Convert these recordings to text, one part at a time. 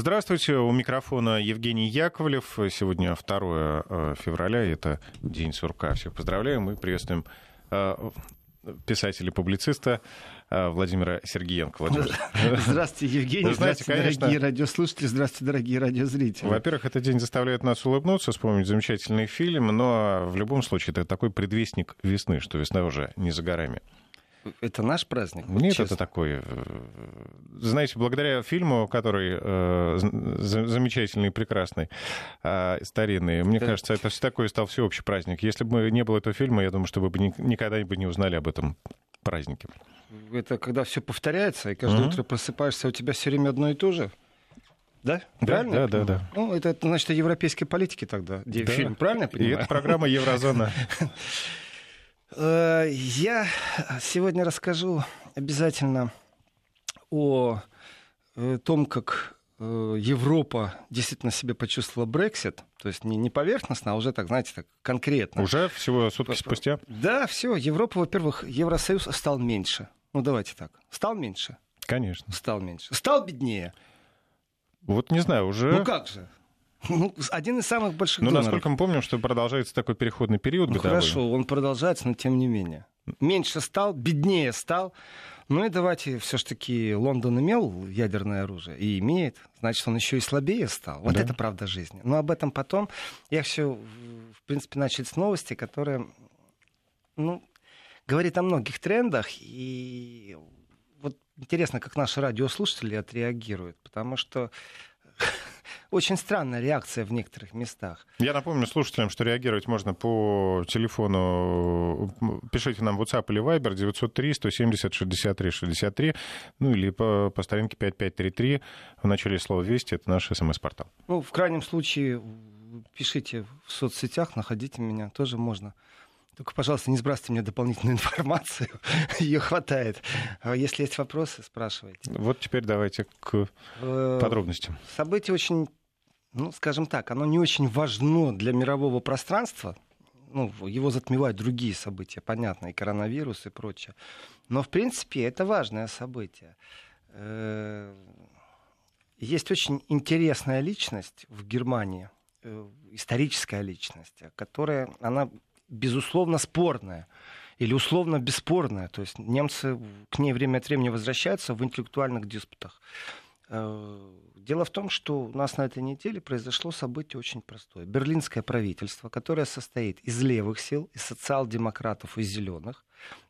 Здравствуйте, у микрофона Евгений Яковлев. Сегодня 2 февраля, это День сурка. Всех поздравляем Мы приветствуем писателя-публициста Владимира Сергеенко. Владимир. Здравствуйте, Евгений. Знаете, здравствуйте, конечно, дорогие радиослушатели. Здравствуйте, дорогие радиозрители. Во-первых, этот день заставляет нас улыбнуться, вспомнить замечательный фильм, но в любом случае это такой предвестник весны, что весна уже не за горами. Это наш праздник? Нет, честно. это такой... Э, знаете, благодаря фильму, который э, замечательный, прекрасный, э, старинный, мне да. кажется, это такой стал всеобщий праздник. Если бы не было этого фильма, я думаю, что вы бы никогда бы не узнали об этом празднике это когда все повторяется, и каждое mm-hmm. утро просыпаешься, у тебя все время одно и то же. Да? Правильно? Да, да, да. Ну, это, это значит, о европейской политике тогда. Да. Фильм, правильно я понимаю? И это программа Еврозона. Э, я сегодня расскажу обязательно о э, том, как э, Европа действительно себе почувствовала Брексит, то есть не, не поверхностно, а уже так, знаете, так конкретно. Уже всего сутки спустя? Да, все. Европа, во-первых, Евросоюз стал меньше. Ну, давайте так. Стал меньше? Конечно. Стал меньше. Стал беднее? Вот не знаю, уже... Ну как же? Ну, один из самых больших Ну, доноров. насколько мы помним, что продолжается такой переходный период ну, годовой. Хорошо, он продолжается, но тем не менее. Меньше стал, беднее стал. Ну и давайте, все-таки Лондон имел ядерное оружие и имеет, значит, он еще и слабее стал. Вот да. это правда жизни. Но об этом потом. Я все, в принципе, начал с новости, которая, ну, говорит о многих трендах, и вот интересно, как наши радиослушатели отреагируют, потому что очень странная реакция в некоторых местах. Я напомню слушателям, что реагировать можно по телефону. Пишите нам в WhatsApp или Viber 903 170 63 63, ну или по, по старинке 5533 в начале слова 200, это наш смс-портал. Ну, в крайнем случае, пишите в соцсетях, находите меня, тоже можно. Только, пожалуйста, не сбрасывайте мне дополнительную информацию. Ее хватает. А если есть вопросы, спрашивайте. Вот теперь давайте к э, подробностям. Событие очень, ну, скажем так, оно не очень важно для мирового пространства. Ну, его затмевают другие события, понятно, и коронавирус, и прочее. Но, в принципе, это важное событие. Э, есть очень интересная личность в Германии, э, историческая личность, которая, она безусловно, спорная или условно бесспорная. То есть немцы к ней время от времени возвращаются в интеллектуальных диспутах. Дело в том, что у нас на этой неделе произошло событие очень простое. Берлинское правительство, которое состоит из левых сил, из социал-демократов и зеленых,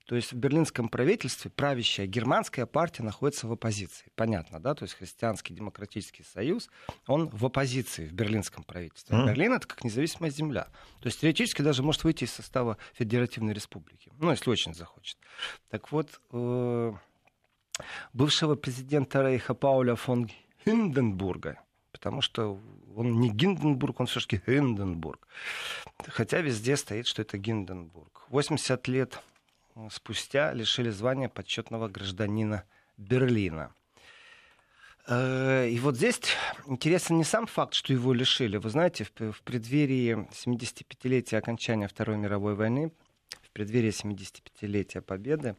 то есть в берлинском правительстве правящая германская партия находится в оппозиции. Понятно, да? То есть христианский демократический союз, он в оппозиции в берлинском правительстве. Mm. Берлин это как независимая земля. То есть теоретически даже может выйти из состава Федеративной Республики. Ну, если очень захочет. Так вот, э, бывшего президента Рейха Пауля фон Хинденбурга, потому что он не Гинденбург, он все-таки Хинденбург. Хотя везде стоит, что это Гинденбург. 80 лет спустя лишили звания почетного гражданина Берлина. Э, и вот здесь интересен не сам факт, что его лишили. Вы знаете, в преддверии 75-летия окончания Второй мировой войны, в преддверии 75-летия Победы,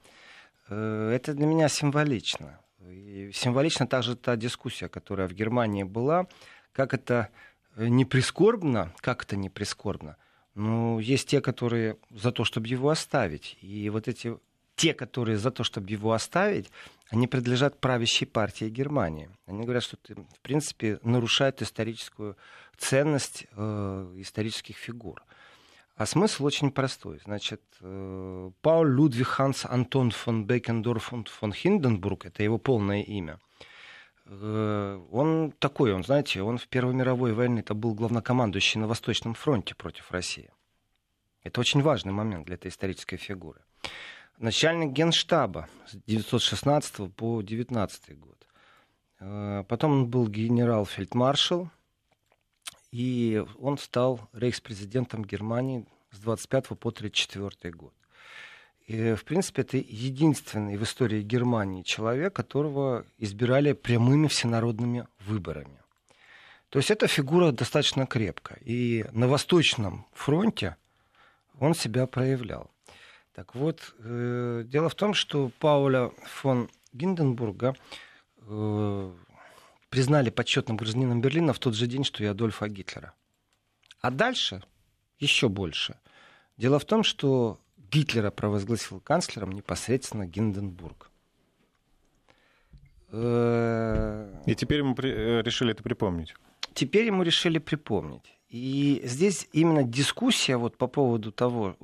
э, это для меня символично. И символично также та дискуссия, которая в Германии была, как это не прискорбно, как это не прискорбно – ну, есть те, которые за то, чтобы его оставить. И вот эти те, которые за то, чтобы его оставить, они принадлежат правящей партии Германии. Они говорят, что это, в принципе, нарушает историческую ценность э, исторических фигур. А смысл очень простой. Значит, э, Пауль Людвиг Ханс Антон фон Бекендорф фон Хинденбург, это его полное имя, Э, он такой, он, знаете, он в Первой мировой войне это был главнокомандующий на Восточном фронте против России. Это очень важный момент для этой исторической фигуры. Начальник генштаба с 1916 по 19 год. Э, потом он был генерал-фельдмаршал, и он стал рейхспрезидентом Германии с 25 по 34 год. И, в принципе, это единственный в истории Германии человек, которого избирали прямыми всенародными выборами. То есть эта фигура достаточно крепкая. И на Восточном фронте он себя проявлял. Так вот, э, дело в том, что Пауля фон Гинденбурга э, признали почетным гражданином Берлина в тот же день, что и Адольфа Гитлера. А дальше еще больше. Дело в том, что Гитлера провозгласил канцлером непосредственно Гинденбург. И теперь ему э, решили это припомнить. Теперь ему решили припомнить. И здесь именно дискуссия вот по поводу того,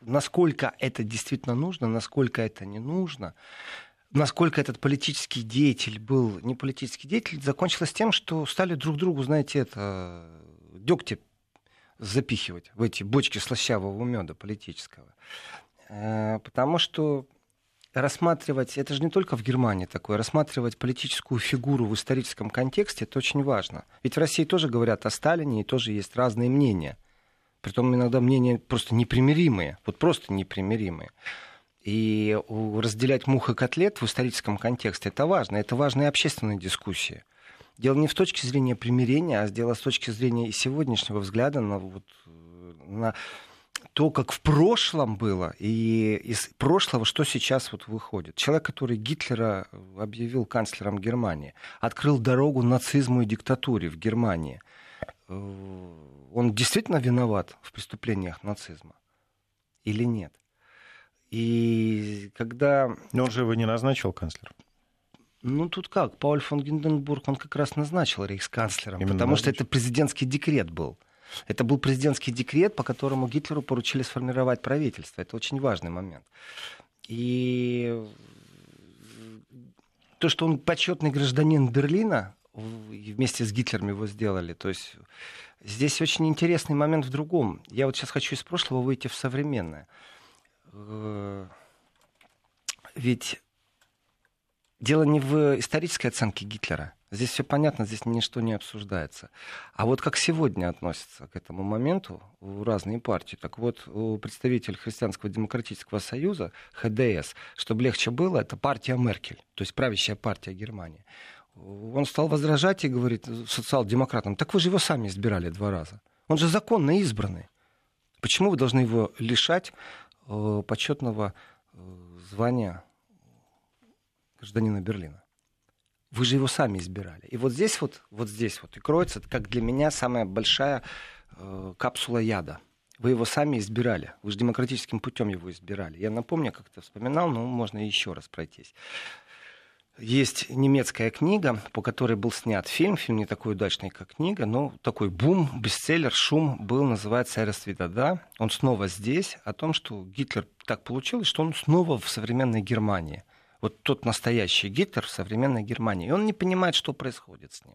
насколько это действительно нужно, насколько это не нужно, насколько этот политический деятель был не политический деятель, закончилась тем, что стали друг другу, знаете, это дегтя запихивать в эти бочки слащавого меда политического. Э, потому что рассматривать, это же не только в Германии такое, рассматривать политическую фигуру в историческом контексте, это очень важно. Ведь в России тоже говорят о Сталине, и тоже есть разные мнения. Притом иногда мнения просто непримиримые, вот просто непримиримые. И разделять мух и котлет в историческом контексте это важно. Это важная общественная дискуссия. Дело не в точке зрения примирения, а дело с точки зрения и сегодняшнего взгляда на, вот, на то, как в прошлом было, и из прошлого, что сейчас вот выходит. Человек, который Гитлера объявил канцлером Германии, открыл дорогу нацизму и диктатуре в Германии. Э, он действительно виноват в преступлениях нацизма или нет? И когда... Но он же его не назначил канцлером. Ну, тут как? Пауль фон Гинденбург, он как раз назначил рейхсканцлером, Именно потому назначил. что это президентский декрет был. Это был президентский декрет, по которому Гитлеру поручили сформировать правительство. Это очень важный момент. И то, что он почетный гражданин Берлина, вместе с Гитлером его сделали. То есть здесь очень интересный момент в другом. Я вот сейчас хочу из прошлого выйти в современное. Э, ведь дело не в исторической оценке Гитлера. Здесь все понятно, здесь ничто не обсуждается. А вот как сегодня относятся к этому моменту в разные партии. Так вот, представитель Христианского демократического союза, ХДС, чтобы легче было, это партия Меркель, то есть правящая партия Германии. Он стал возражать и говорит социал-демократам, так вы же его сами избирали два раза. Он же законно избранный. Почему вы должны его лишать почетного э, звания гражданина Берлина. Вы же его сами избирали. И вот здесь вот, вот здесь вот и кроется, как для меня, самая большая э, капсула яда. Вы его сами избирали. Вы же демократическим путем его избирали. Я напомню, как то вспоминал, но можно еще раз пройтись. Есть немецкая книга, по которой был снят фильм. Фильм не такой удачный, как книга, но такой бум, бестселлер, шум был, называется «Эрос да. Он снова здесь, о том, что Гитлер так получилось, что он снова в современной Германии – вот тот настоящий Гитлер в современной Германии. И он не понимает, что происходит с ним.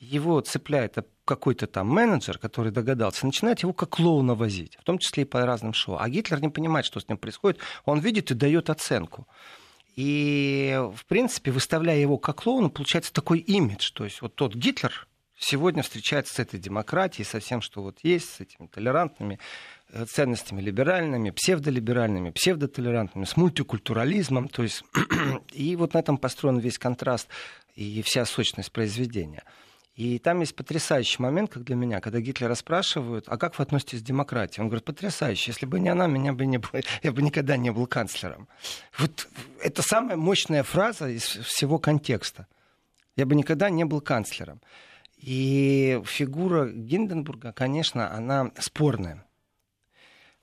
Его цепляет какой-то там менеджер, который догадался, начинает его как клоуна возить, в том числе и по разным шоу. А Гитлер не понимает, что с ним происходит. Он видит и дает оценку. И, в принципе, выставляя его как клоуна, получается такой имидж. То есть вот тот Гитлер сегодня встречается с этой демократией, со всем, что вот есть, с этими толерантными Э, ценностями либеральными, псевдолиберальными, псевдотолерантными, с мультикультурализмом. То есть, и вот на этом построен весь контраст и вся сущность произведения. И там есть потрясающий момент, как для меня, когда Гитлера спрашивают, а как вы относитесь к демократии? Он говорит, потрясающе, если бы не она, меня бы не было, я бы никогда не был канцлером. Вот это самая мощная фраза из всего контекста. Я бы никогда не был канцлером. И фигура Гинденбурга, конечно, она спорная.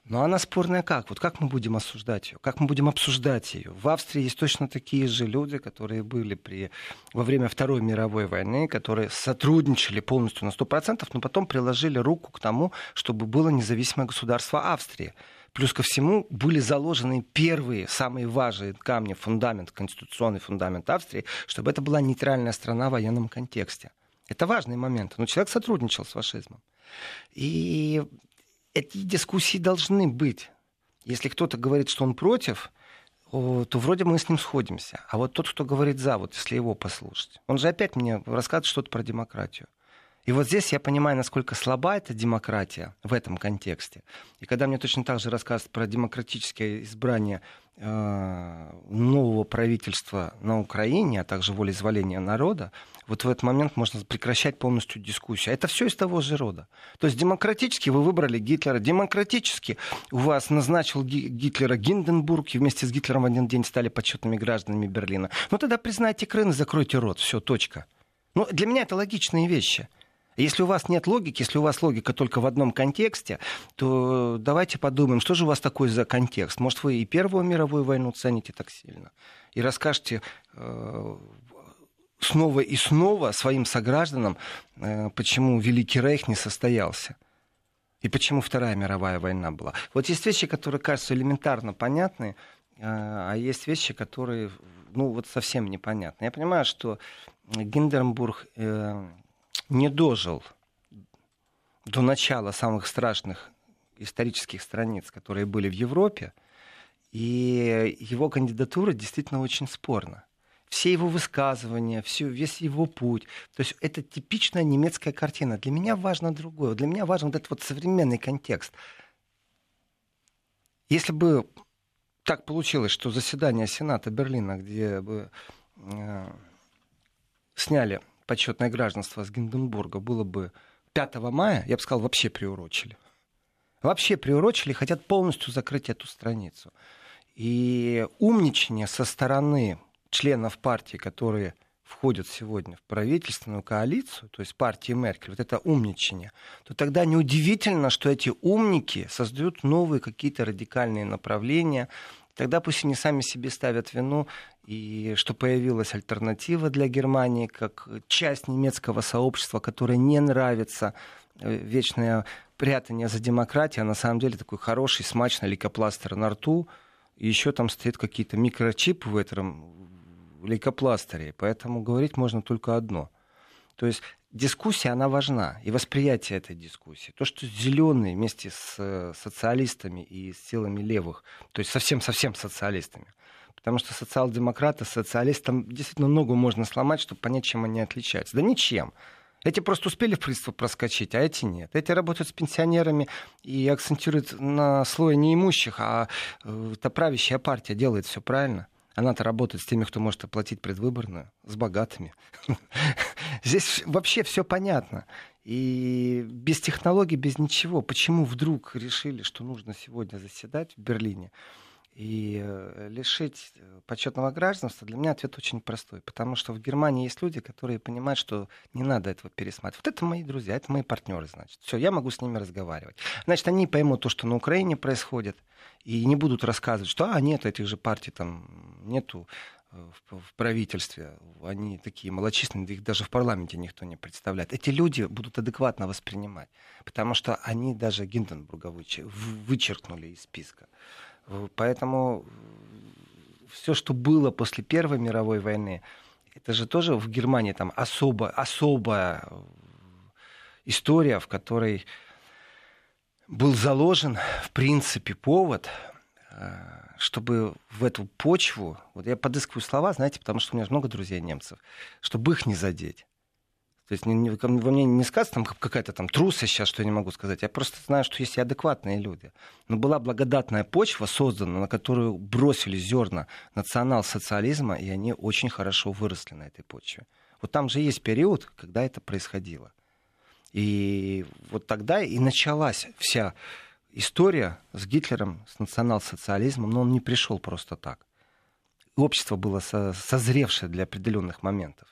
Но она спорная как? Вот как мы будем осуждать ее? Как мы будем обсуждать ее? В Австрии есть точно такие же люди, которые были при, во время Второй мировой войны, которые сотрудничали полностью на 100%, но потом приложили руку к тому, чтобы было независимое государство Австрии. Плюс ко всему были заложены первые, самые важные камни, фундамент, конституционный фундамент Австрии, чтобы это была нейтральная страна в военном контексте. Это важный момент. Но человек сотрудничал с фашизмом. И эти дискуссии должны быть. Если кто-то говорит, что он против, то вроде мы с ним сходимся. А вот тот, кто говорит за, вот если его послушать, он же опять мне рассказывает что-то про демократию. И вот здесь я понимаю, насколько слаба эта демократия в этом контексте. И когда мне точно так же рассказывают про демократическое избрание э, нового правительства на Украине, а также волеизволение народа, вот в этот момент можно прекращать полностью дискуссию. Это все из того же рода. То есть демократически вы выбрали Гитлера, демократически у вас назначил Гитлера Гинденбург, и вместе с Гитлером в один день стали почетными гражданами Берлина. Ну тогда признайте Крым и закройте рот. Все, точка. Ну, для меня это логичные вещи. Если у вас нет логики, если у вас логика только в одном контексте, то давайте подумаем, что же у вас такой за контекст. Может, вы и Первую мировую войну цените так сильно, и расскажете э, снова и снова своим согражданам, э, почему Великий Рейх не состоялся. И почему Вторая мировая война была. Вот есть вещи, которые кажутся элементарно понятны, э, а есть вещи, которые ну, вот совсем непонятны. Я понимаю, что Гинденбург э, не дожил до начала самых страшных исторических страниц, которые были в Европе, и его кандидатура действительно очень спорна. Все его высказывания, все, весь его путь. То есть это типичная немецкая картина. Для меня важно другое. Для меня важен вот этот вот современный контекст. Если бы так получилось, что заседание Сената Берлина, где бы э, сняли почетное гражданство с Гинденбурга было бы 5 мая, я бы сказал, вообще приурочили. Вообще приурочили, хотят полностью закрыть эту страницу. И умничание со стороны членов партии, которые входят сегодня в правительственную коалицию, то есть партии Меркель, вот это умничание, то тогда неудивительно, что эти умники создают новые какие-то радикальные направления, тогда пусть они сами себе ставят вину, и что появилась альтернатива для Германии, как часть немецкого сообщества, которое не нравится э, вечное прятание за демократию, а на самом деле такой хороший, смачный лейкопластер на рту, и еще там стоят какие-то микрочипы в этом лейкопластыре, поэтому говорить можно только одно. То есть дискуссия, она важна, и восприятие этой дискуссии. То, что зеленые вместе с э, социалистами и с силами левых, то есть совсем-совсем социалистами, потому что социал-демократы, социалистам действительно много можно сломать, чтобы понять, чем они отличаются. Да ничем. Эти просто успели в принципе проскочить, а эти нет. Эти работают с пенсионерами и акцентируют на слое неимущих, а э, та правящая партия делает все правильно. Она-то работает с теми, кто может оплатить предвыборную, с богатыми. Здесь вообще все понятно. И без технологий, без ничего. Почему вдруг решили, что нужно сегодня заседать в Берлине? И э, лишить э, почетного гражданства, для меня ответ очень простой. Потому что в Германии есть люди, которые понимают, что не надо этого пересматривать. Вот это мои друзья, это мои партнеры, значит. Все, я могу с ними разговаривать. Значит, они поймут то, что на Украине происходит, и не будут рассказывать, что, а, нет, этих же партий там нету э, в, правительстве, они такие малочисленные, их даже в парламенте никто не представляет. Эти люди будут адекватно воспринимать, потому что они даже Гинденбурга вычеркнули из списка. Поэтому все, что было после Первой мировой войны, это же тоже в Германии там особо, особая история, в которой был заложен, в принципе, повод, э, чтобы в эту почву, вот я подыскиваю слова, знаете, потому что у меня много друзей немцев, чтобы их не задеть. То есть не, во мне не сказано там какая-то там трусость сейчас, что я не могу сказать. Я просто знаю, что есть и адекватные люди. Но была благодатная почва создана, на которую бросили зерна национал-социализма, и они очень хорошо выросли на этой почве. Вот там же есть период, когда это происходило. И вот тогда и началась вся история с Гитлером, с национал-социализмом, но он не пришел просто так. Общество было созревшее для определенных моментов.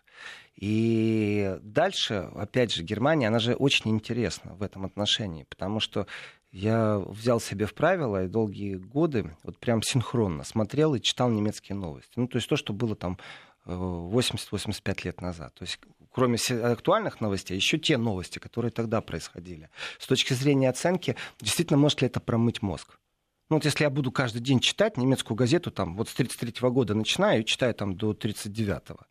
И дальше, опять же, Германия, она же очень интересна в этом отношении, потому что я взял себе в правило и долгие годы вот прям синхронно смотрел и читал немецкие новости. Ну, то есть то, что было там 80-85 э, лет назад. То есть кроме актуальных новостей, еще те новости, которые тогда происходили. С точки зрения оценки, действительно, может ли это промыть мозг? Ну вот если я буду каждый день читать немецкую газету, там, вот с 33 года начинаю и читаю там до 39-го,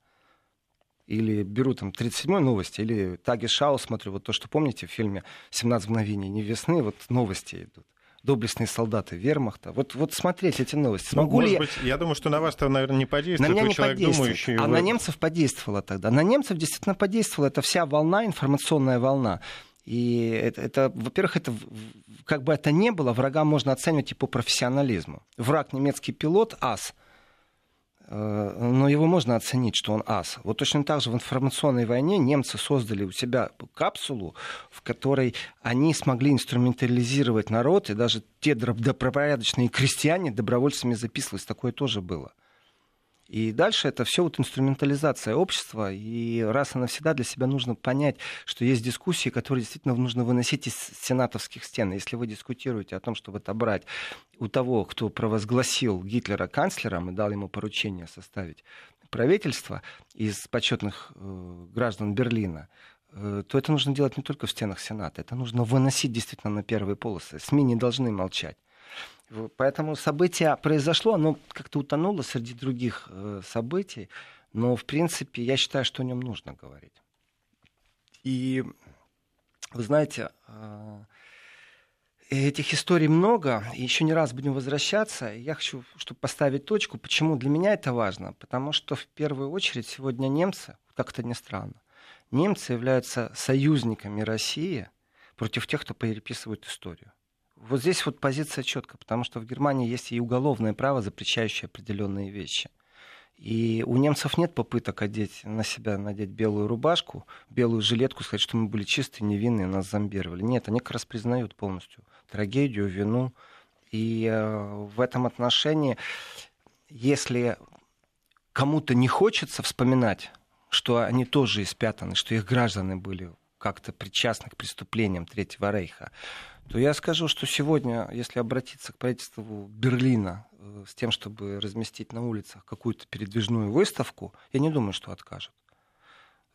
или беру там 37-й новости, или Таги Шау смотрю, вот то, что помните в фильме «17 мгновений не весны», вот новости идут доблестные солдаты вермахта. Вот, вот смотреть эти новости. Смогу ну, ли я... Быть, я думаю, что на вас это, наверное, не подействует. На меня не человек подействует. А вы... на немцев подействовало тогда. На немцев действительно подействовала эта вся волна, информационная волна. И это, это во-первых, это как бы это ни было, врага можно оценивать и по профессионализму. Враг немецкий пилот, ас – но его можно оценить, что он ас. Вот точно так же в информационной войне немцы создали у себя капсулу, в которой они смогли инструментализировать народ, и даже те добропорядочные крестьяне добровольцами записывались, такое тоже было. И дальше это все вот инструментализация общества, и раз и навсегда для себя нужно понять, что есть дискуссии, которые действительно нужно выносить из сенатовских стен. Если вы дискутируете о том, чтобы отобрать у того, кто провозгласил Гитлера канцлером и дал ему поручение составить правительство из почетных э, граждан Берлина, э, то это нужно делать не только в стенах Сената, это нужно выносить действительно на первые полосы. СМИ не должны молчать. Поэтому событие произошло, оно как-то утонуло среди других э, событий, но, в принципе, я считаю, что о нем нужно говорить. И, вы знаете, э, этих историй много, и еще не раз будем возвращаться. Я хочу, чтобы поставить точку. Почему для меня это важно? Потому что, в первую очередь, сегодня немцы, как это ни странно, немцы являются союзниками России против тех, кто переписывает историю. Вот здесь вот позиция четкая, потому что в Германии есть и уголовное право, запрещающее определенные вещи. И у немцев нет попыток одеть на себя, надеть белую рубашку, белую жилетку, сказать, что мы были чистые, невинные, нас зомбировали. Нет, они как раз признают полностью трагедию, вину. И э, в этом отношении, если кому-то не хочется вспоминать, что они тоже испятаны, что их граждане были как-то причастны к преступлениям Третьего Рейха, то я скажу, что сегодня, если обратиться к правительству Берлина э, с тем, чтобы разместить на улицах какую-то передвижную выставку, я не думаю, что откажут.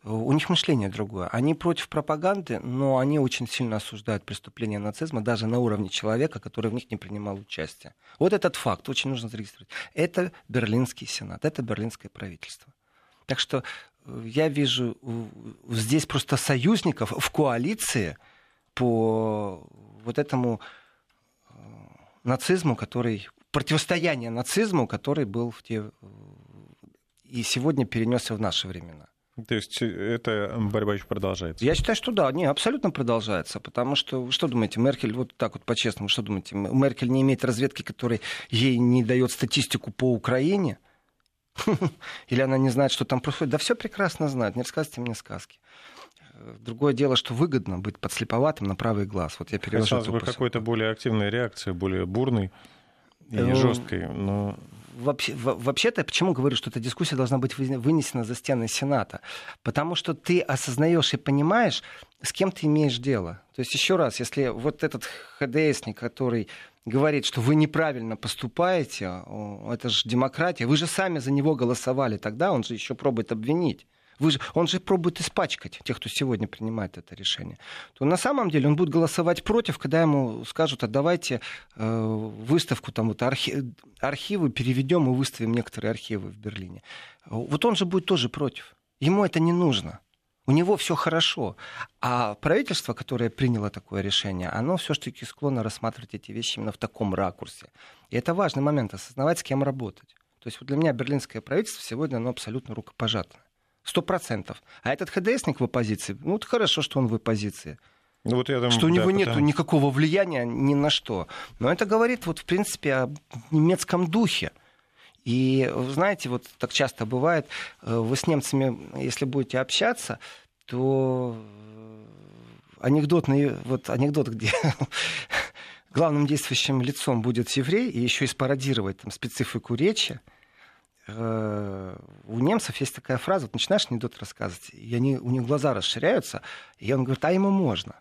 Э, у них мышление другое. Они против пропаганды, но они очень сильно осуждают преступления нацизма даже на уровне человека, который в них не принимал участие. Вот этот факт очень нужно зарегистрировать. Это Берлинский сенат, это берлинское правительство. Так что э, я вижу здесь просто союзников в коалиции по вот этому э, нацизму, который противостояние нацизму, который был в те и сегодня перенесся в наши времена. То есть э, эта борьба еще продолжается? Я считаю, что да, не, абсолютно продолжается, потому что, что думаете, Меркель, вот так вот по-честному, что думаете, Меркель не имеет разведки, которая ей не дает статистику по Украине? Или она не знает, что там происходит? Да все прекрасно знает, не рассказывайте мне сказки. Другое дело, что выгодно быть подслеповатым на правый глаз. Вот я перевожу Хотелось бы какой-то более активной реакции, более бурной и ну, жесткой. Но... Вообще, вообще-то, почему говорю, что эта дискуссия должна быть вынесена за стены Сената? Потому что ты осознаешь и понимаешь, с кем ты имеешь дело. То есть, еще раз, если вот этот ХДСник, который говорит, что вы неправильно поступаете, это же демократия, вы же сами за него голосовали тогда, он же еще пробует обвинить. Вы же, он же пробует испачкать тех, кто сегодня принимает это решение. То на самом деле он будет голосовать против, когда ему скажут, а давайте э, выставку, там вот архи, архивы переведем и выставим некоторые архивы в Берлине. Вот он же будет тоже против. Ему это не нужно. У него все хорошо. А правительство, которое приняло такое решение, оно все-таки склонно рассматривать эти вещи именно в таком ракурсе. И это важный момент, осознавать, с кем работать. То есть вот для меня берлинское правительство сегодня оно абсолютно рукопожатное. Сто процентов. А этот ХДСник в оппозиции, ну, это хорошо, что он в оппозиции. Ну, вот я думаю, что у него да, нет потому... никакого влияния ни на что. Но это говорит, вот, в принципе, о немецком духе. И, знаете, вот так часто бывает, э, вы с немцами, если будете общаться, то э, анекдотный, вот анекдот, где главным действующим лицом будет еврей, и еще и спародировать там, специфику речи, у немцев есть такая фраза, вот начинаешь анекдот рассказывать, и они, у них глаза расширяются, и он говорит, а ему можно.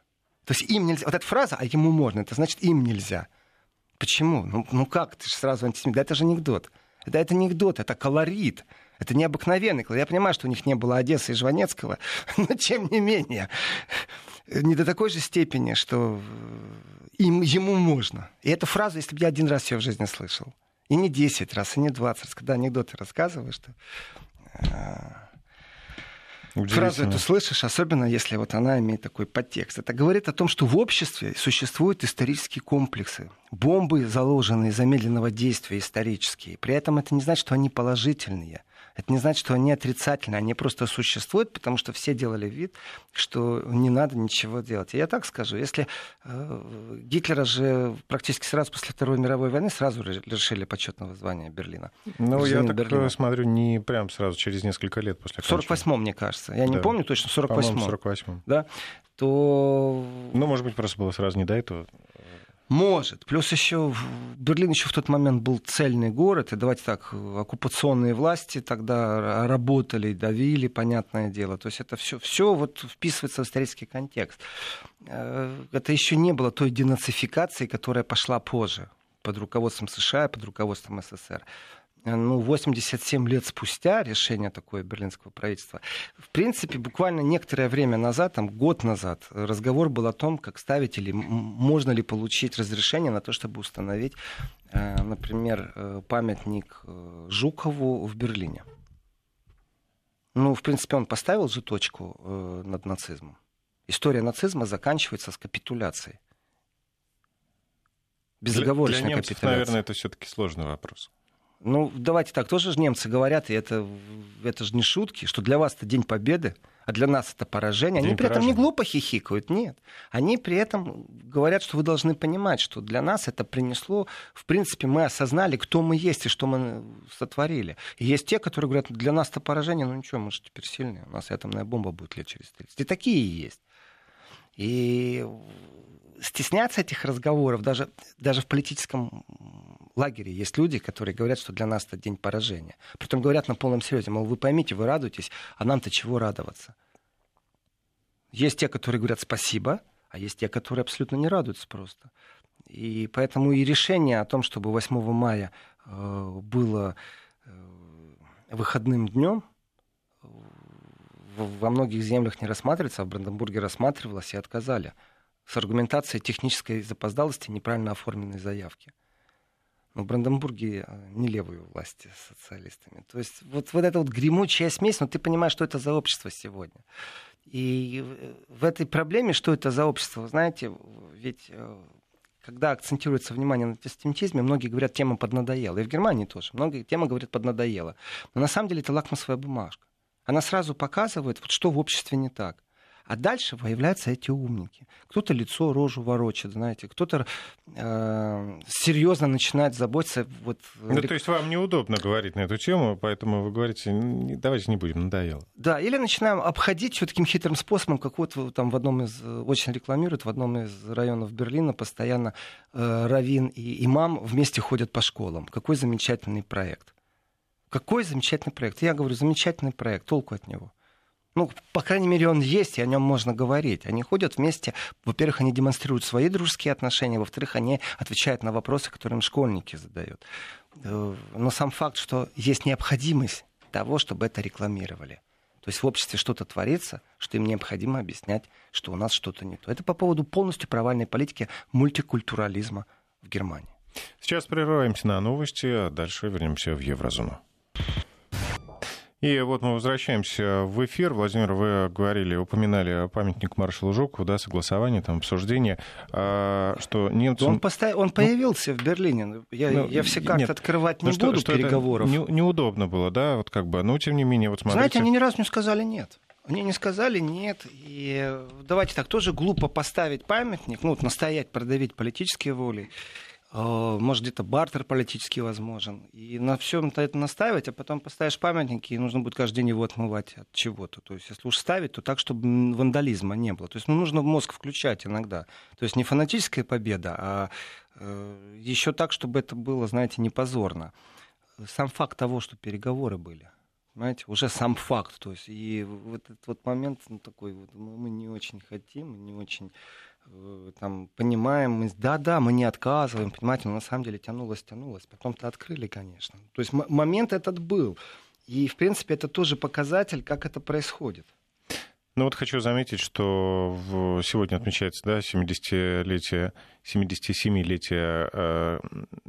То есть им нельзя. Вот эта фраза, а ему можно, это значит им нельзя. Почему? Ну, ну как, ты же сразу антисемит. Да это же анекдот. Да это анекдот, это колорит. Это необыкновенный колорит. Я понимаю, что у них не было Одессы и Жванецкого, но тем не менее. Не до такой же степени, что им, ему можно. И эту фразу, если бы я один раз ее в жизни слышал, и не 10 раз, и не 20 раз. Когда анекдоты рассказываешь, что э, Фразу эту слышишь, особенно если вот она имеет такой подтекст. Это говорит о том, что в обществе существуют исторические комплексы. Бомбы, заложенные замедленного действия исторические. При этом это не значит, что они положительные. Это не значит, что они отрицательные, они просто существуют, потому что все делали вид, что не надо ничего делать. И я так скажу, если э, Гитлера же практически сразу после Второй мировой войны сразу лишили почетного звания Берлина. Ну, я так Берлина. смотрю, не прям сразу, через несколько лет после В 48-м, мне кажется. Я да. не помню точно, в 48-м. 48-м. Да? То... Ну, может быть, просто было сразу не до этого. Может. Плюс еще Берлин еще в тот момент был цельный город, и давайте так, оккупационные власти тогда работали, давили, понятное дело. То есть это все, все вот вписывается в исторический контекст. Э, это еще не было той денацификации, которая пошла позже под руководством США, под руководством СССР. Э, ну, 87 лет спустя решение такое берлинского правительства. В принципе, буквально некоторое время назад, там, год назад, разговор был о том, как ставить или можно ли получить разрешение на то, чтобы установить, э, например, э, памятник Жукову в Берлине. Ну, в принципе, он поставил же точку над нацизмом. История нацизма заканчивается с капитуляцией. Безоговорочной для, для немцев, наверное, это все-таки сложный вопрос. Ну, давайте так, тоже же немцы говорят, и это, это же не шутки, что для вас это День Победы, а для нас это поражение. День Они при поражения. этом не глупо хихикают, нет. Они при этом говорят, что вы должны понимать, что для нас это принесло, в принципе, мы осознали, кто мы есть и что мы сотворили. И есть те, которые говорят, для нас это поражение, ну ничего, мы же теперь сильные, у нас атомная бомба будет лет через 30. И такие есть. И стесняться этих разговоров даже, даже в политическом лагере есть люди, которые говорят, что для нас это день поражения. Притом говорят на полном серьезе, мол, вы поймите, вы радуетесь, а нам-то чего радоваться? Есть те, которые говорят спасибо, а есть те, которые абсолютно не радуются просто. И поэтому и решение о том, чтобы 8 мая э, было э, выходным днем, во многих землях не рассматривается, а в Бранденбурге рассматривалось и отказали. С аргументацией технической запоздалости неправильно оформленной заявки. Но в Бранденбурге э, не левые власти с социалистами. То есть вот, вот эта вот гремучая смесь, но ну, ты понимаешь, что это за общество сегодня. И в этой проблеме, что это за общество, знаете, ведь э, когда акцентируется внимание на антисемитизме, многие говорят, тема поднадоела. И в Германии тоже. Многие темы говорят поднадоела. Но на самом деле это лакмусовая бумажка. Она сразу показывает, вот, что в обществе не так. А дальше появляются эти умники. Кто-то лицо, рожу ворочит, знаете, кто-то э, серьезно начинает заботиться. Вот, ну, то есть вам неудобно говорить на эту тему, поэтому вы говорите, давайте не будем, надоело. Да, или начинаем обходить все таким хитрым способом, как вот там в одном из, очень рекламируют, в одном из районов Берлина постоянно э, Равин и имам вместе ходят по школам. Какой замечательный проект. Какой замечательный проект. Я говорю, замечательный проект, толку от него. Ну, по крайней мере, он есть, и о нем можно говорить. Они ходят вместе. Во-первых, они демонстрируют свои дружеские отношения, во-вторых, они отвечают на вопросы, которые им школьники задают. Э, но сам факт, что есть необходимость того, чтобы это рекламировали. То есть в обществе что-то творится, что им необходимо объяснять, что у нас что-то не то. Это по поводу полностью провальной политики мультикультурализма в Германии. Сейчас прерываемся на новости, а дальше вернемся в Еврозону. И вот мы возвращаемся в эфир. Владимир, вы говорили, упоминали памятник маршалу Жукову, да, согласование, там, обсуждение, а, что немцы... Он, поставил, он появился ну, в Берлине. Я, ну, я все карты нет, открывать не ну, буду что, переговоров. Что не, неудобно было, да, вот как бы, но тем не менее, вот смотрите... Знаете, они ни разу не сказали «нет». Они не сказали нет. И давайте так, тоже глупо поставить памятник, ну, вот настоять, продавить политические воли может, где-то бартер политически возможен. И на всем это настаивать, а потом поставишь памятники, и нужно будет каждый день его отмывать от чего-то. То есть, если уж ставить, то так, чтобы вандализма не было. То есть, ну, нужно мозг включать иногда. То есть, не фанатическая победа, а э, еще так, чтобы это было, знаете, не позорно. Сам факт того, что переговоры были. Понимаете, уже сам факт. То есть, и вот этот вот момент ну, такой, вот, мы не очень хотим, не очень Э, там, понимаем, мы, да-да, мы не отказываем, понимаете, но на самом деле тянулось, тянулось. Потом-то открыли, конечно. То есть момент этот был. И, в принципе, это тоже показатель, как это происходит. Ну вот хочу заметить, что сегодня отмечается да, 70-летие, 77-летие э,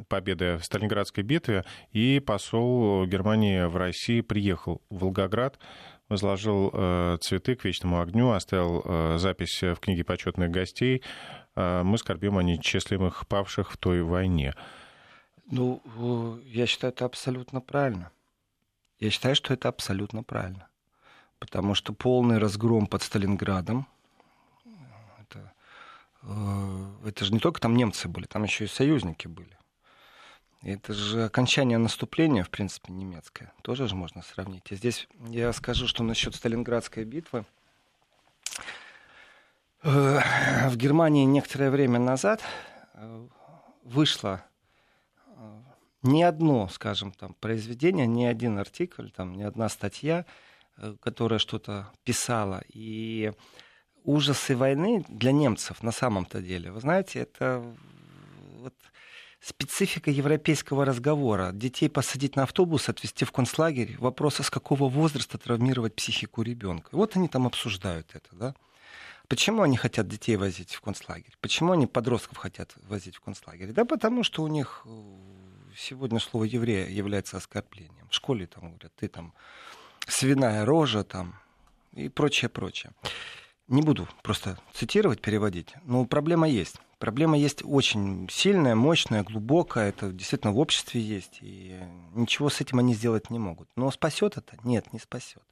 победы в Сталинградской битве, и посол Германии в России приехал в Волгоград, возложил э, цветы к вечному огню, оставил э, запись в книге почетных гостей. Э, мы скорбим о нечислимых павших в той войне. Ну, я считаю, это абсолютно правильно. Я считаю, что это абсолютно правильно. Потому что полный разгром под Сталинградом, это, это же не только там немцы были, там еще и союзники были. Это же окончание наступления, в принципе, немецкое. Тоже же можно сравнить. И здесь я скажу, что насчет Сталинградской битвы. Э, в Германии некоторое время назад вышло ни одно, скажем, там, произведение, ни один артикль, там, ни одна статья, которая что-то писала. И ужасы войны для немцев на самом-то деле, вы знаете, это вот специфика европейского разговора. Детей посадить на автобус, отвезти в концлагерь. Вопрос, а с какого возраста травмировать психику ребенка. Вот они там обсуждают это, да. Почему они хотят детей возить в концлагерь? Почему они подростков хотят возить в концлагерь? Да потому что у них э, сегодня слово еврея является оскорблением. В школе там говорят, ты там свиная рожа там и прочее, прочее. Не буду просто цитировать, переводить, но проблема есть. Проблема есть очень сильная, мощная, глубокая. Это действительно в обществе есть. И ничего с этим они сделать не могут. Но спасет это? Нет, не спасет.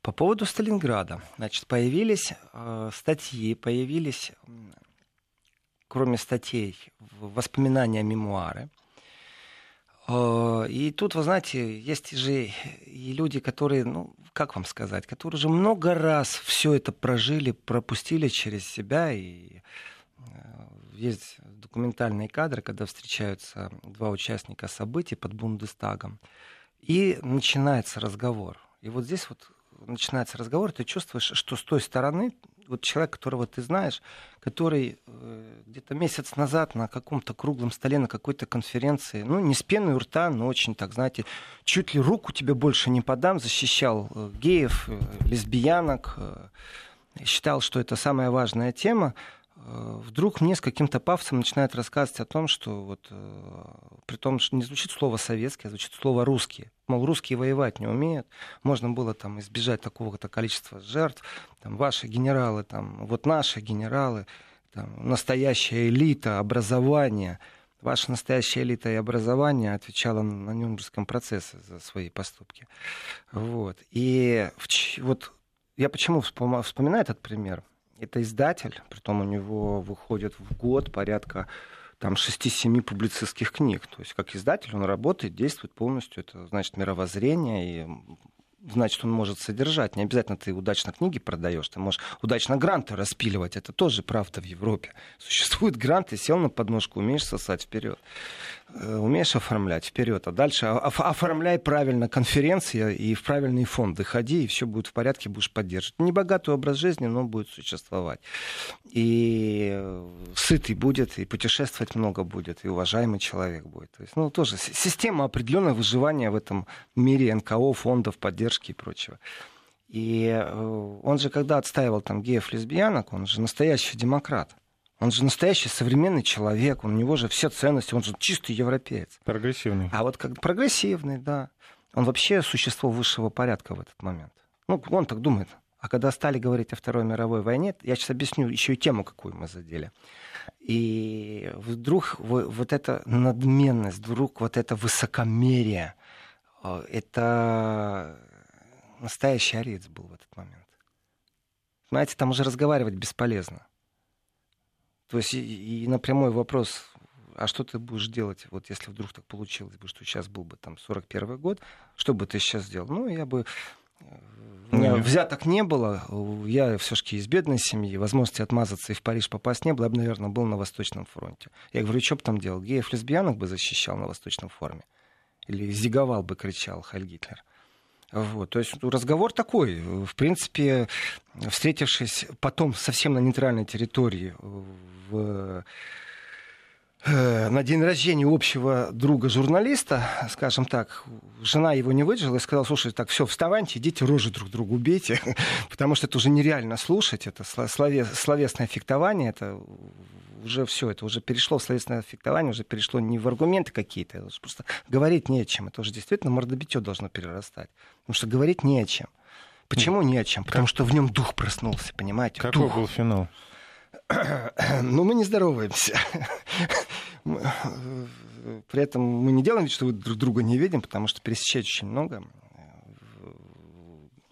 По поводу Сталинграда. Значит, появились э, статьи, появились, кроме статей, воспоминания, мемуары. Э, и тут, вы знаете, есть же и люди, которые, ну, как вам сказать, которые уже много раз все это прожили, пропустили через себя. И есть документальные кадры, когда встречаются два участника событий под Бундестагом. И начинается разговор. И вот здесь вот начинается разговор, ты чувствуешь, что с той стороны вот человек, которого ты знаешь, который э, где-то месяц назад на каком-то круглом столе, на какой-то конференции, ну, не с пеной у рта, но очень, так знаете, чуть ли руку тебе больше не подам, защищал э, геев, э, лесбиянок, э, считал, что это самая важная тема, Э, вдруг мне с каким-то пафосом начинает рассказывать о том, что вот э, при том, что не звучит слово советский, а звучит слово русский. Мол, русские воевать не умеют. Можно было там избежать такого-то количества жертв. Там, ваши генералы, там, вот наши генералы, там, настоящая элита образования. Ваша настоящая элита и образование отвечала на Нюрнбергском процессе за свои поступки. Вот. И вот я почему вспоминаю этот пример? Это издатель, притом у него выходит в год порядка там 6-7 публицистских книг. То есть как издатель он работает, действует полностью. Это значит мировоззрение и значит, он может содержать. Не обязательно ты удачно книги продаешь, ты можешь удачно гранты распиливать. Это тоже правда в Европе. Существуют гранты, сел на подножку, умеешь сосать вперед. Э, умеешь оформлять вперед, а дальше оформляй правильно конференции и в правильные фонды ходи, и все будет в порядке, будешь поддерживать. Небогатый образ жизни, но будет существовать. И э, сытый будет, и путешествовать много будет, и уважаемый человек будет. То есть, ну, тоже система определенного выживания в этом мире НКО, фондов поддержки и прочего. И э, он же, когда отстаивал там геев, лесбиянок, он же настоящий демократ. Он же настоящий современный человек, у него же все ценности, он же чистый европеец. Прогрессивный. А вот как прогрессивный, да. Он вообще существо высшего порядка в этот момент. Ну, он так думает. А когда стали говорить о Второй мировой войне, я сейчас объясню еще и тему, какую мы задели. И вдруг вот эта надменность, вдруг вот это высокомерие, э, это настоящий орец был в этот момент. Знаете, там уже разговаривать бесполезно. То есть и, и на прямой вопрос, а что ты будешь делать, вот если вдруг так получилось бы, что сейчас был бы там 41 год, что бы ты сейчас сделал? Ну, я бы mm Взяток не было. Я все-таки из бедной семьи. Возможности отмазаться и в Париж попасть не было. Я бы, наверное, был на Восточном фронте. Я говорю, что бы там делал? Геев, лесбиянок бы защищал на Восточном форуме? Или зиговал бы, кричал Хайль Гитлер? Вот, то есть разговор такой. В принципе, встретившись потом совсем на нейтральной территории в на день рождения общего друга журналиста, скажем так, жена его не выдержала и сказала, слушай, так, все, вставайте, идите рожи друг другу убейте, потому что это уже нереально слушать, это слове, словесное фехтование, это уже все, это уже перешло в словесное фехтование, уже перешло не в аргументы какие-то, просто говорить не о чем, это уже действительно мордобитье должно перерастать, потому что говорить не о чем. Почему не о чем? Потому что в нем дух проснулся, понимаете? Какой дух. был финал? Ну, мы не здороваемся. При этом мы не делаем вид, что мы друг друга не видим, потому что пересечать очень много.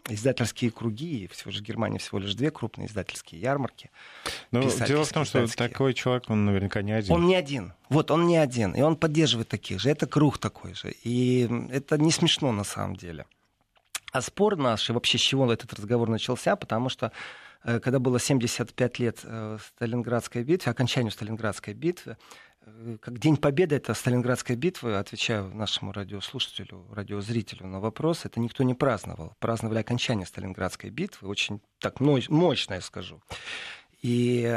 Издательские круги, всего же Германии всего лишь две крупные издательские ярмарки. Но ну, дело в том, что такой человек, он наверняка не один. Он не один. Вот, он не один. И он поддерживает таких же. Это круг такой же. И это не смешно на самом деле. А спор наш, и вообще с чего этот разговор начался, потому что когда было 75 лет э, Сталинградской битвы, окончанию Сталинградской битвы, э, как День Победы, это Сталинградская битва, отвечаю нашему радиослушателю, радиозрителю на вопрос, это никто не праздновал. Праздновали окончание Сталинградской битвы, очень так мощно, я скажу. И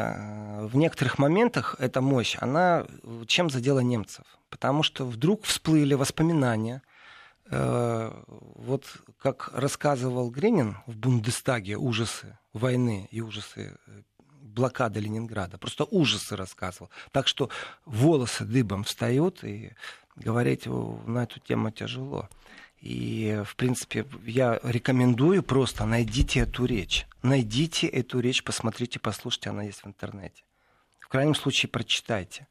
в некоторых моментах эта мощь, она чем задела немцев? Потому что вдруг всплыли воспоминания – Э, вот как рассказывал Гренин в Бундестаге ужасы войны и ужасы э, блокады Ленинграда, просто ужасы рассказывал. Так что волосы дыбом встают, и говорить на эту тему тяжело. И, в принципе, я рекомендую просто найдите эту речь. Найдите эту речь, посмотрите, послушайте, она есть в интернете. В крайнем случае, прочитайте.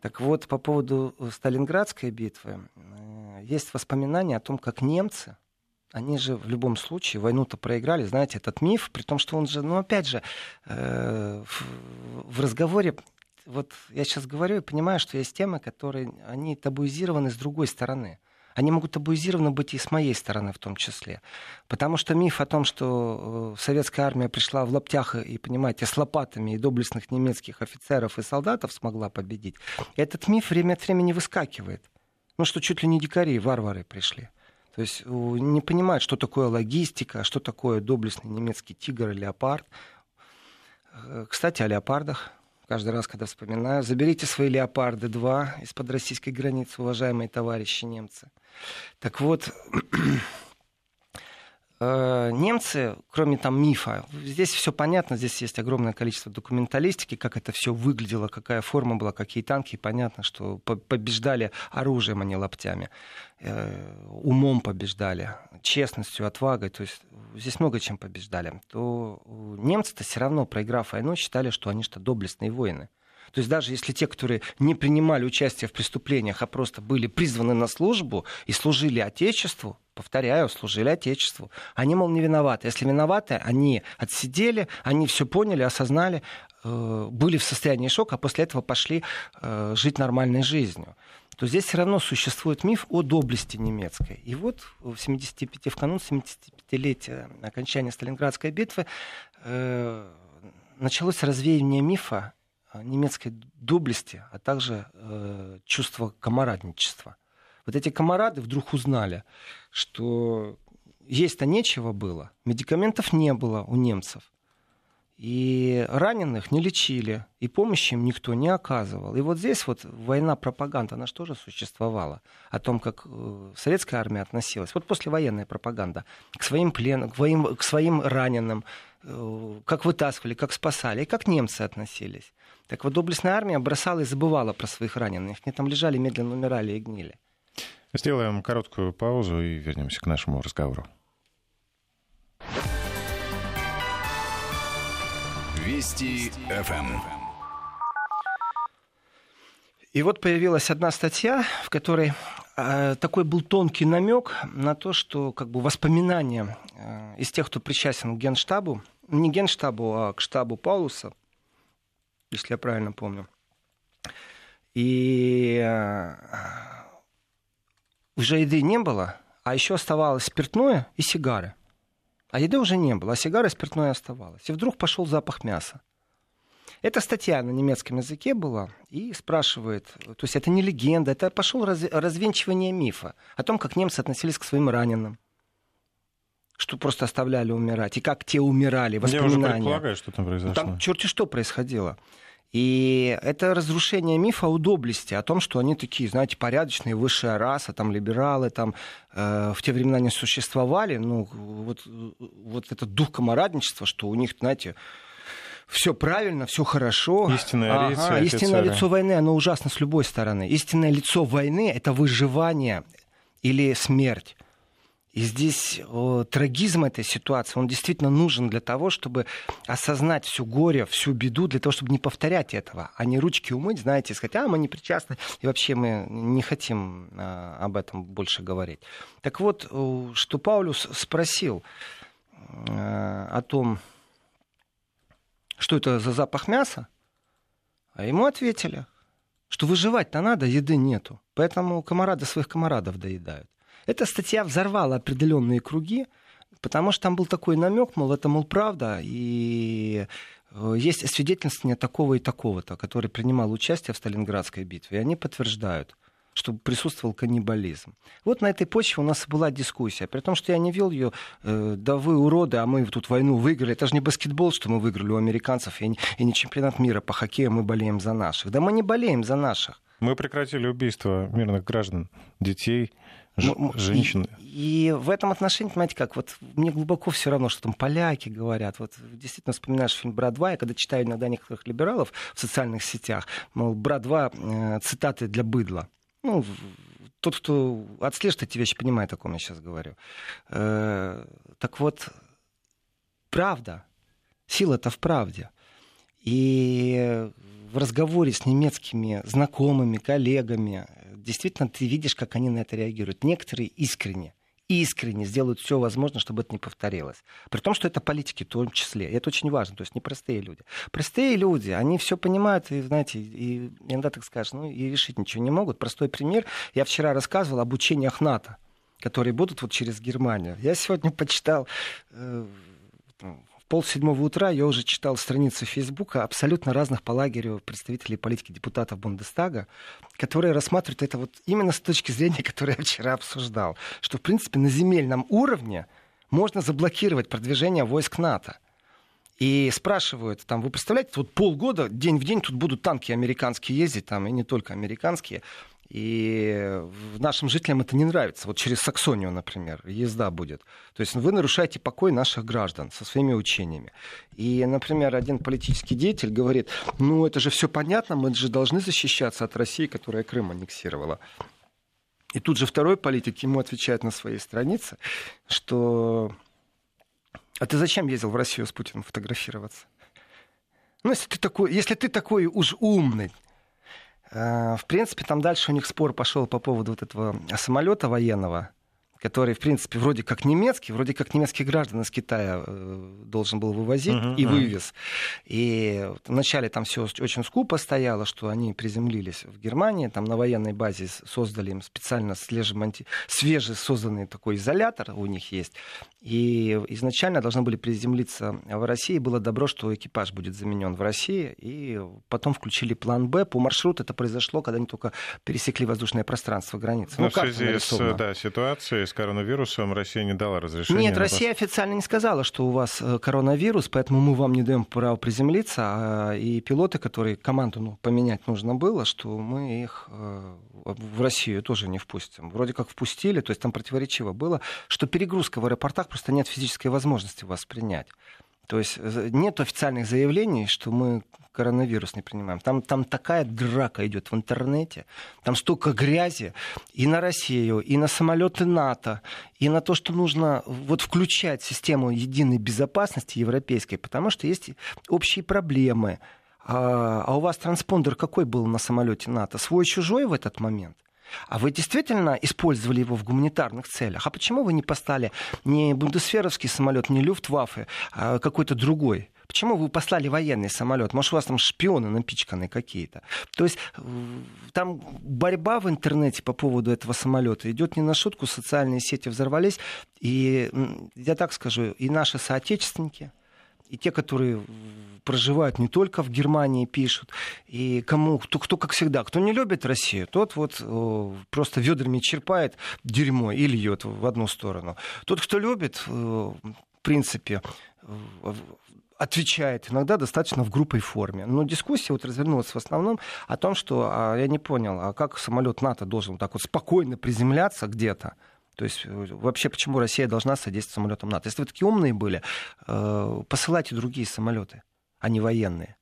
Так вот, по поводу э, Сталинградской битвы, э, есть воспоминания о том, как немцы, они же в любом случае войну-то проиграли, знаете, этот миф, при том, что он же, ну, опять же, э, в разговоре вот я сейчас говорю и понимаю, что есть темы, которые, они табуизированы с другой стороны они могут табуизированы быть и с моей стороны в том числе. Потому что миф о том, что э, советская армия пришла в лаптях и, понимаете, с лопатами и доблестных немецких офицеров и солдатов смогла победить, этот миф время от времени выскакивает. Ну, что чуть ли не дикари, варвары пришли. То есть не понимают, что такое логистика, что такое доблестный немецкий тигр и леопард. Э, кстати, о леопардах каждый раз, когда вспоминаю. Заберите свои «Леопарды-2» из-под российской границы, уважаемые товарищи немцы. Так вот, э, немцы, кроме там мифа, здесь все понятно, здесь есть огромное количество документалистики, как это все выглядело, какая форма была, какие танки, понятно, что побеждали оружием, а не лаптями, э, умом побеждали, честностью, отвагой, то есть здесь много чем побеждали, то немцы-то все равно, проиграв войну, считали, что они что доблестные воины. То есть даже если те, которые не принимали участие в преступлениях, а просто были призваны на службу и служили Отечеству, повторяю, служили Отечеству, они, мол, не виноваты. Если виноваты, они отсидели, они все поняли, осознали, э, были в состоянии шока, а после этого пошли э, жить нормальной жизнью то здесь все равно существует миф о доблести немецкой. И вот в, 75, в канун 75-летия окончания Сталинградской битвы э, началось развеяние мифа немецкой доблести, а также э, чувство комарадничества. Вот эти комарады вдруг узнали, что есть-то нечего было, медикаментов не было у немцев. И раненых не лечили, и помощи им никто не оказывал. И вот здесь вот война пропаганда, она же тоже существовала. О том, как э, советская армия относилась. Вот послевоенная пропаганда к своим пленным, к своим, к своим раненым, э, как вытаскивали, как спасали, и как немцы относились. Так вот, доблестная армия бросала и забывала про своих раненых. Они там лежали, медленно умирали и гнили. Сделаем короткую паузу и вернемся к нашему разговору. Вести ФМ. И вот появилась одна статья, в которой э, такой был тонкий намек на то, что как бы воспоминания э, из тех, кто причастен к генштабу, не генштабу, а к штабу Паулуса, если я правильно помню. И э, уже еды не было, а еще оставалось спиртное и сигары. А еды уже не было, а сигары и спиртное оставалось. И вдруг пошел запах мяса. Эта статья на немецком языке была и спрашивает, то есть это не легенда, это пошел раз, развенчивание мифа о том, как немцы относились к своим раненым, что просто оставляли умирать, и как те умирали, воспоминания. Я уже предполагаю, что там произошло. Там черти что происходило. И это разрушение мифа о доблести, о том, что они такие, знаете, порядочные, высшая раса, там либералы, там э, в те времена не существовали. Ну, вот, вот этот дух комарадничества, что у них, знаете, все правильно, все хорошо. Истинное, ага, лицо, истинное лицо войны, оно ужасно с любой стороны. Истинное лицо войны это выживание или смерть. И здесь о, трагизм этой ситуации, он действительно нужен для того, чтобы осознать всю горе, всю беду, для того, чтобы не повторять этого, а не ручки умыть, знаете, сказать, а мы не причастны, и вообще мы не хотим а, об этом больше говорить. Так вот, что Паулюс спросил а, о том, что это за запах мяса, а ему ответили, что выживать-то надо, еды нету. Поэтому комарады своих комарадов доедают. Эта статья взорвала определенные круги, Потому что там был такой намек, мол, это, мол, правда, и э, есть свидетельствование такого и такого-то, который принимал участие в Сталинградской битве, и они подтверждают что присутствовал каннибализм. Вот на этой почве у нас была дискуссия. При том, что я не вел ее, э, да вы уроды, а мы тут войну выиграли. Это же не баскетбол, что мы выиграли у американцев, и не, и не чемпионат мира по хоккею, мы болеем за наших. Да мы не болеем за наших. Мы прекратили убийство мирных граждан, детей, Ж, женщин. И, и в этом отношении, понимаете, как вот мне глубоко все равно, что там поляки говорят. Вот действительно вспоминаешь фильм «Брат 2», я когда читаю иногда некоторых либералов в социальных сетях, мол, «Брат 2» э, цитаты для быдла. Ну, тот, кто отслеживает эти вещи, понимает, о ком я сейчас говорю. Э, так вот, правда, сила-то в правде. И в разговоре с немецкими знакомыми, коллегами, действительно ты видишь, как они на это реагируют. Некоторые искренне искренне сделают все возможное, чтобы это не повторилось. При том, что это политики в том числе. И это очень важно. То есть не простые люди. Простые люди, они все понимают и, знаете, и иногда так скажешь, ну и решить ничего не могут. Простой пример. Я вчера рассказывал об учениях НАТО которые будут вот через Германию. Я сегодня почитал э, полседьмого утра я уже читал страницы Фейсбука абсолютно разных по лагерю представителей политики депутатов Бундестага, которые рассматривают это вот именно с точки зрения, которую я вчера обсуждал, что, в принципе, на земельном уровне можно заблокировать продвижение войск НАТО. И спрашивают, там, вы представляете, вот полгода, день в день тут будут танки американские ездить, там, и не только американские. И нашим жителям это не нравится. Вот через Саксонию, например, езда будет. То есть вы нарушаете покой наших граждан со своими учениями. И, например, один политический деятель говорит, ну это же все понятно, мы же должны защищаться от России, которая Крым аннексировала. И тут же второй политик ему отвечает на своей странице, что а ты зачем ездил в Россию с Путиным фотографироваться? Ну, если ты такой, если ты такой уж умный, в принципе, там дальше у них спор пошел по поводу вот этого самолета военного, который, в принципе, вроде как немецкий, вроде как немецких граждан из Китая э, должен был вывозить uh-huh, и вывез. И вначале там все очень скупо стояло, что они приземлились в Германии, там на военной базе создали им специально свежий созданный такой изолятор у них есть. И изначально должны были приземлиться в России. Было добро, что экипаж будет заменен в России. И потом включили план «Б». По маршруту это произошло, когда они только пересекли воздушное пространство границы. Но ну, в связи с да, ситуацией с коронавирусом Россия не дала разрешения. Нет, Россия официально не сказала, что у вас э, коронавирус, поэтому мы вам не даем право приземлиться. А, и пилоты, которые команду ну, поменять нужно было, что мы их э, в Россию тоже не впустим. Вроде как впустили, то есть там противоречиво было, что перегрузка в аэропортах просто нет физической возможности вас принять. То есть э, нет официальных заявлений, что мы коронавирус не принимаем. Там, там такая драка идет в интернете, там столько грязи и на Россию, и на самолеты НАТО, и на то, что нужно вот включать систему единой безопасности европейской, потому что есть общие проблемы. А, а у вас транспондер какой был на самолете НАТО? Свой-чужой в этот момент? А вы действительно использовали его в гуманитарных целях? А почему вы не поставили не бундесферовский самолет, не Люфтваффе, а какой-то другой? Почему вы послали военный самолет? Может, у вас там шпионы напичканы какие-то? То есть там борьба в интернете по поводу этого самолета идет не на шутку, социальные сети взорвались. И я так скажу, и наши соотечественники, и те, которые проживают не только в Германии, пишут, и кому, кто, кто как всегда, кто не любит Россию, тот вот о, просто ведрами черпает дерьмо и льет в одну сторону. Тот, кто любит, в принципе, отвечает иногда достаточно в группой форме. Но дискуссия вот развернулась в основном о том, что а, я не понял, а как самолет НАТО должен так вот спокойно приземляться где-то, то есть э, вообще почему Россия должна содействовать самолетам НАТО? Если вы такие умные были, э, посылайте другие самолеты, а не военные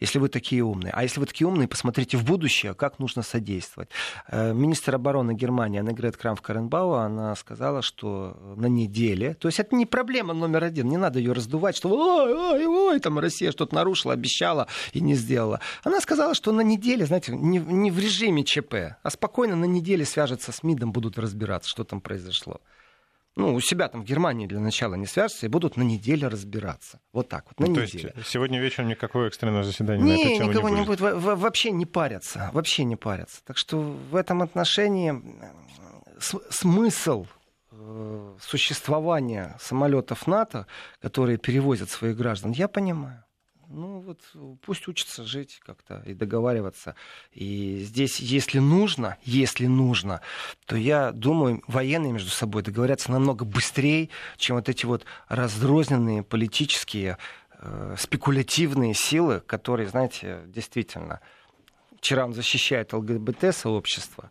если вы такие умные. А если вы такие умные, посмотрите в будущее, как нужно содействовать. Э, министр обороны Германии Аннегрет Крамф-Каренбауа, она сказала, что на неделе, то есть это не проблема номер один, не надо ее раздувать, что ой, ой, ой, там Россия что-то нарушила, обещала и не сделала. Она сказала, что на неделе, знаете, не, не в режиме ЧП, а спокойно на неделе свяжется с МИДом, будут разбираться, что там произошло ну, у себя там в Германии для начала не свяжутся и будут на неделе разбираться. Вот так вот, на ну, неделю. То есть сегодня вечером никакого экстренного заседания не, на эту тему никого не будет? Не будет. Во вообще не парятся. Вообще не парятся. Так что в этом отношении смысл э, существование самолетов НАТО, которые перевозят своих граждан, я понимаю. Ну вот пусть учатся жить как-то и договариваться. И здесь, если нужно, если нужно, то я думаю, военные между собой договорятся намного быстрее, чем вот эти вот раздрозненные политические, э, спекулятивные силы, которые, знаете, действительно, вчера он защищает ЛГБТ-сообщество,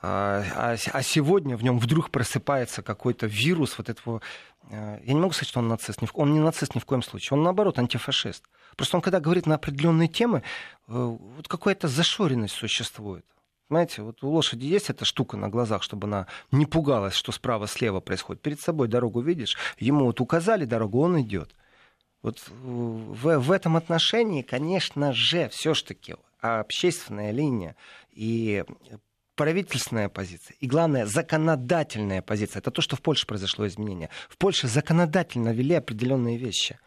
а, а, а сегодня в нем вдруг просыпается какой-то вирус вот этого... Э, я не могу сказать, что он нацист. Он не нацист ни в коем случае. Он, наоборот, антифашист. Просто он, когда говорит на определенные темы, э, вот какая-то зашоренность существует. Знаете, вот у лошади есть эта штука на глазах, чтобы она не пугалась, что справа-слева происходит. Перед собой дорогу видишь, ему вот указали дорогу, он идет. Вот в, в этом отношении, конечно же, все-таки общественная линия и правительственная позиция и, главное, законодательная позиция. Это то, что в Польше произошло изменение. В Польше законодательно ввели определенные вещи.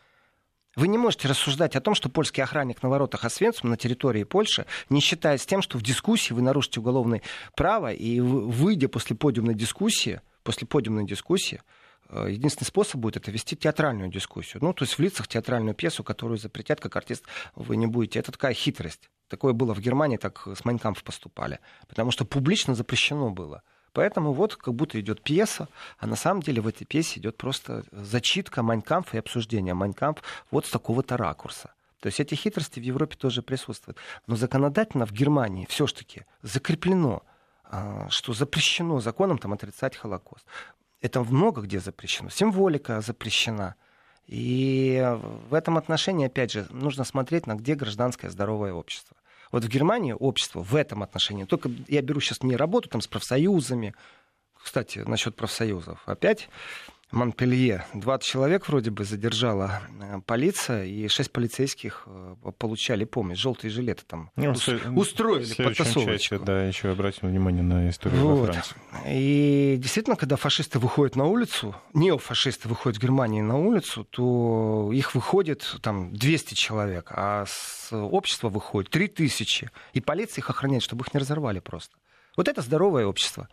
Вы не можете рассуждать о том, что польский охранник на воротах Освенцим на территории Польши не считает с тем, что в дискуссии вы нарушите уголовное право, и выйдя после подиумной дискуссии, после подиумной дискуссии, э, единственный способ будет это вести театральную дискуссию. Ну, то есть в лицах театральную пьесу, которую запретят как артист, вы не будете. Это такая хитрость. Такое было в Германии, так с Майнкамф поступали. Потому что публично запрещено было. Поэтому вот как будто идет пьеса, а на самом деле в этой пьесе идет просто зачитка Майнкамфа и обсуждение Майнкамф вот с такого-то ракурса. То есть эти хитрости в Европе тоже присутствуют. Но законодательно в Германии все-таки закреплено, а, что запрещено законом там, отрицать Холокост. Это много где запрещено. Символика запрещена. И в этом отношении, опять же, нужно смотреть на где гражданское здоровое общество. Вот в Германии общество в этом отношении, только я беру сейчас не работу там с профсоюзами, кстати, насчет профсоюзов, опять Монпелье. 20 человек вроде бы задержала э, полиция, и 6 полицейских э, получали помощь. Желтые жилеты там ну, ус- устроили потасовочку. Чаще, да, еще обратим внимание на историю вот. во Франции. И действительно, когда фашисты выходят на улицу, неофашисты выходят в Германии на улицу, то их выходит там 200 человек, а с общества выходит 3000. И полиция их охраняет, чтобы их не разорвали просто. Вот это здоровое общество.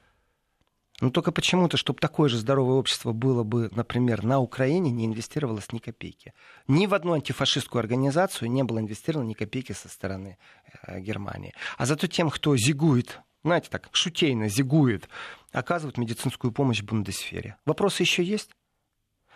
Но только почему-то, чтобы такое же здоровое общество было бы, например, на Украине, не инвестировалось ни копейки. Ни в одну антифашистскую организацию не было инвестировано ни копейки со стороны э, Германии. А зато тем, кто зигует, знаете так, шутейно зигует, оказывают медицинскую помощь в бундесфере. Вопросы еще есть?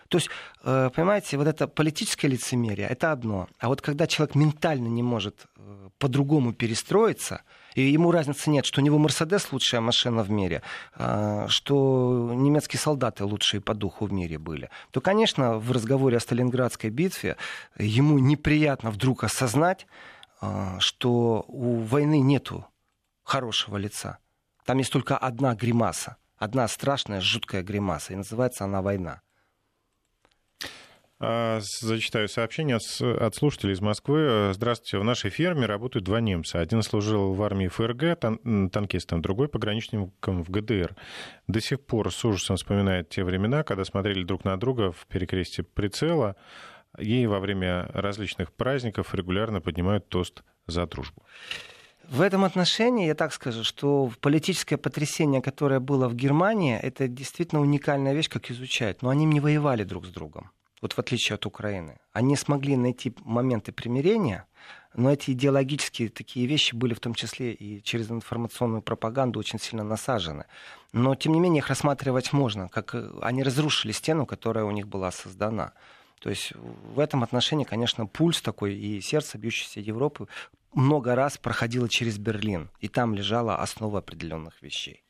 То есть, э, понимаете, вот это политическое лицемерие, это одно. А вот когда человек ментально не может э, по-другому перестроиться, и ему разницы нет, что у него Мерседес лучшая машина в мире, а, что немецкие солдаты лучшие по духу в мире были, то, конечно, в разговоре о Сталинградской битве ему неприятно вдруг осознать, а, что у войны нету хорошего лица. Там есть только одна гримаса, одна страшная, жуткая гримаса, и называется она война. А, зачитаю сообщение от слушателей из Москвы. Здравствуйте. В нашей ферме работают два немца. Один служил в армии ФРГ тан- танкистом, другой пограничником в ГДР. До сих пор с ужасом вспоминает те времена, когда смотрели друг на друга в перекрестие прицела и во время различных праздников регулярно поднимают тост за дружбу. В этом отношении я так скажу, что политическое потрясение, которое было в Германии, это действительно уникальная вещь, как изучать. Но они не воевали друг с другом вот в отличие от Украины. Они смогли найти моменты примирения, но эти идеологические такие вещи были в том числе и через информационную пропаганду очень сильно насажены. Но, тем не менее, их рассматривать можно, как э, они разрушили стену, которая у них была создана. То есть в этом отношении, конечно, пульс такой и сердце бьющейся Европы много раз проходило через Берлин, и там лежала основа определенных вещей.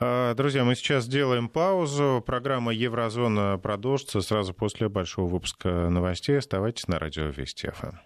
А, друзья, мы сейчас сделаем паузу. Программа Еврозона продолжится сразу после большого выпуска новостей. Оставайтесь на радио Вести ФМ.